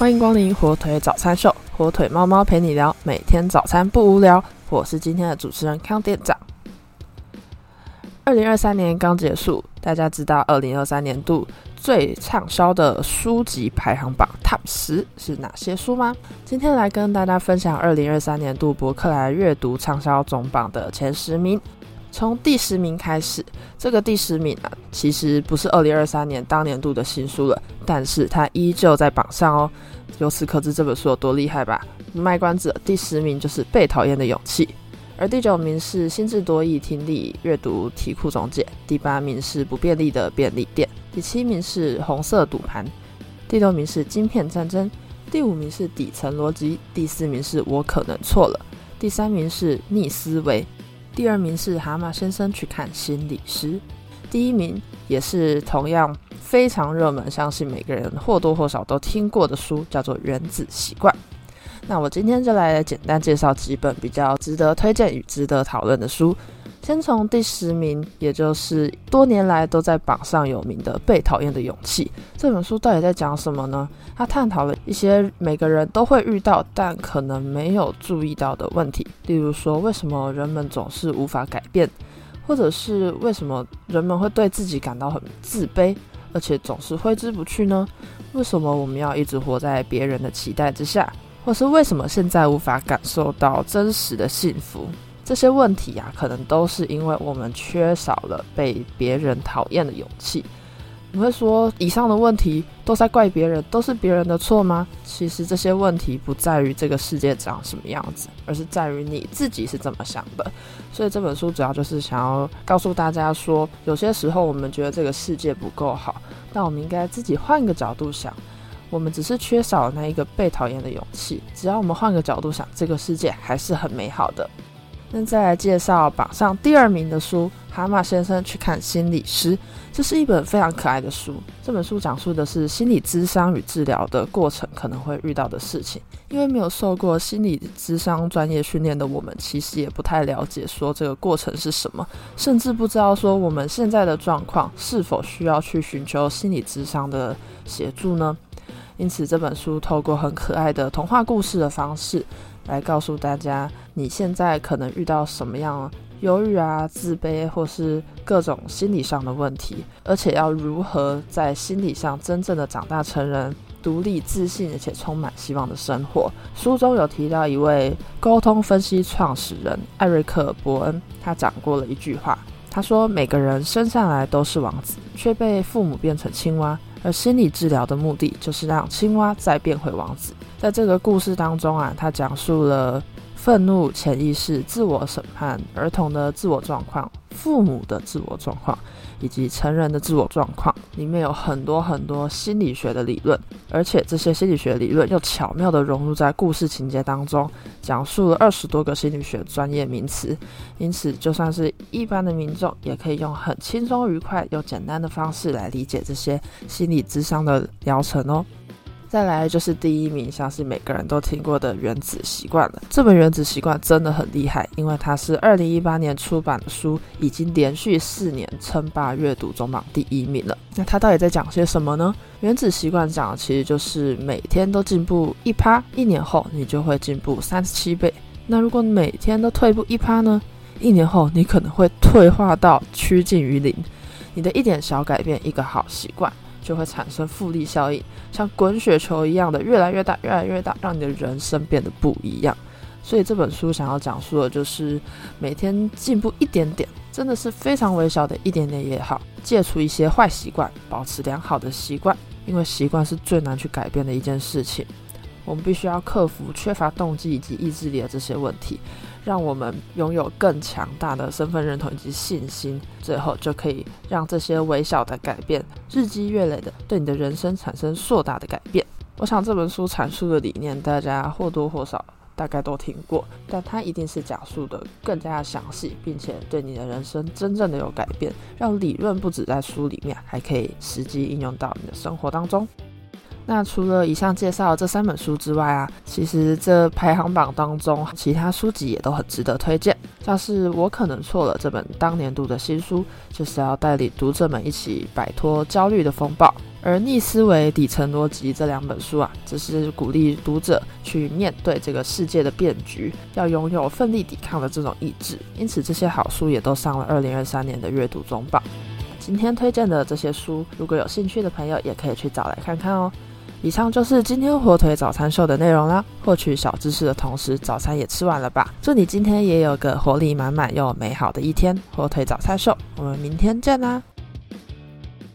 欢迎光临火腿早餐秀，火腿猫猫陪你聊，每天早餐不无聊。我是今天的主持人康店长。二零二三年刚结束，大家知道二零二三年度最畅销的书籍排行榜 Top 十是哪些书吗？今天来跟大家分享二零二三年度博客来阅读畅销总榜的前十名。从第十名开始，这个第十名啊，其实不是二零二三年当年度的新书了，但是它依旧在榜上哦。由此可知这本书有多厉害吧？卖关子，第十名就是《被讨厌的勇气》，而第九名是《心智多义听力阅读题库总结》，第八名是《不便利的便利店》，第七名是《红色赌盘》，第六名是《晶片战争》，第五名是《底层逻辑》，第四名是我可能错了，第三名是《逆思维》。第二名是蛤蟆先生去看心理师，第一名也是同样非常热门，相信每个人或多或少都听过的书，叫做《原子习惯》。那我今天就来简单介绍几本比较值得推荐与值得讨论的书。先从第十名，也就是多年来都在榜上有名的《被讨厌的勇气》这本书，到底在讲什么呢？它探讨了一些每个人都会遇到，但可能没有注意到的问题，例如说，为什么人们总是无法改变，或者是为什么人们会对自己感到很自卑，而且总是挥之不去呢？为什么我们要一直活在别人的期待之下，或是为什么现在无法感受到真实的幸福？这些问题呀，可能都是因为我们缺少了被别人讨厌的勇气。你会说，以上的问题都在怪别人，都是别人的错吗？其实这些问题不在于这个世界长什么样子，而是在于你自己是怎么想的。所以这本书主要就是想要告诉大家说，有些时候我们觉得这个世界不够好，但我们应该自己换个角度想，我们只是缺少那一个被讨厌的勇气。只要我们换个角度想，这个世界还是很美好的。那再来介绍榜上第二名的书《蛤蟆先生去看心理师》，这是一本非常可爱的书。这本书讲述的是心理咨商与治疗的过程可能会遇到的事情。因为没有受过心理咨商专业训练的我们，其实也不太了解说这个过程是什么，甚至不知道说我们现在的状况是否需要去寻求心理咨商的协助呢？因此，这本书透过很可爱的童话故事的方式。来告诉大家，你现在可能遇到什么样忧郁啊、自卑，或是各种心理上的问题，而且要如何在心理上真正的长大成人，独立、自信，而且充满希望的生活。书中有提到一位沟通分析创始人艾瑞克·伯恩，他讲过了一句话，他说：“每个人生下来都是王子，却被父母变成青蛙。”而心理治疗的目的就是让青蛙再变回王子。在这个故事当中啊，他讲述了愤怒、潜意识、自我审判、儿童的自我状况、父母的自我状况。以及成人的自我状况，里面有很多很多心理学的理论，而且这些心理学理论又巧妙地融入在故事情节当中，讲述了二十多个心理学专业名词，因此就算是一般的民众，也可以用很轻松愉快又简单的方式来理解这些心理智商的疗程哦。再来就是第一名，相信每个人都听过的《原子习惯》了。这本《原子习惯》真的很厉害，因为它是二零一八年出版的书，已经连续四年称霸阅读总榜第一名了。那它到底在讲些什么呢？《原子习惯》讲的其实就是每天都进步一趴，一年后你就会进步三十七倍。那如果每天都退步一趴呢？一年后你可能会退化到趋近于零。你的一点小改变，一个好习惯。就会产生复利效应，像滚雪球一样的越来越大，越来越大，让你的人生变得不一样。所以这本书想要讲述的就是每天进步一点点，真的是非常微小的一点点也好，戒除一些坏习惯，保持良好的习惯，因为习惯是最难去改变的一件事情。我们必须要克服缺乏动机以及意志力的这些问题。让我们拥有更强大的身份认同以及信心，最后就可以让这些微小的改变日积月累的对你的人生产生硕大的改变。我想这本书阐述的理念，大家或多或少大概都听过，但它一定是讲述的更加详细，并且对你的人生真正的有改变，让理论不止在书里面，还可以实际应用到你的生活当中。那除了以上介绍这三本书之外啊，其实这排行榜当中其他书籍也都很值得推荐。像是我可能错了这本当年读的新书，就是要带领读者们一起摆脱焦虑的风暴。而《逆思维底层逻辑》这两本书啊，只是鼓励读者去面对这个世界的变局，要拥有奋力抵抗的这种意志。因此，这些好书也都上了二零二三年的阅读中榜。今天推荐的这些书，如果有兴趣的朋友，也可以去找来看看哦。以上就是今天火腿早餐秀的内容啦。获取小知识的同时，早餐也吃完了吧？祝你今天也有个活力满满又美好的一天。火腿早餐秀，我们明天见啦！